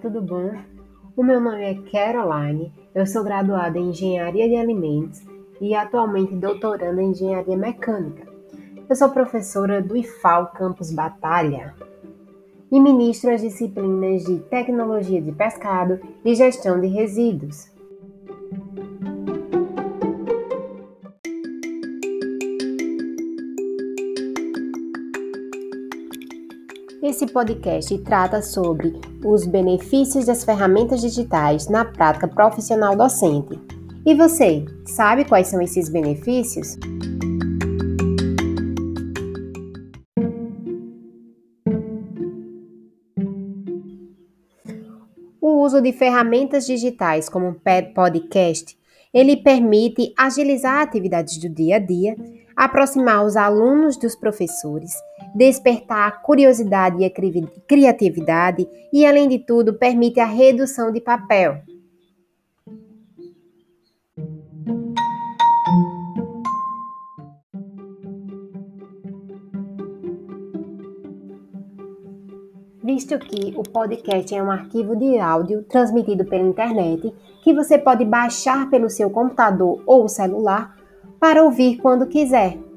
tudo bom? O meu nome é Caroline, eu sou graduada em Engenharia de Alimentos e atualmente doutoranda em Engenharia Mecânica. Eu sou professora do IFAL Campus Batalha e ministro as disciplinas de Tecnologia de Pescado e Gestão de Resíduos. Esse podcast trata sobre os benefícios das ferramentas digitais na prática profissional docente. E você, sabe quais são esses benefícios? O uso de ferramentas digitais como podcast, ele permite agilizar atividades do dia a dia, aproximar os alunos dos professores despertar a curiosidade e a criatividade e, além de tudo, permite a redução de papel. Visto que o podcast é um arquivo de áudio transmitido pela internet que você pode baixar pelo seu computador ou celular para ouvir quando quiser.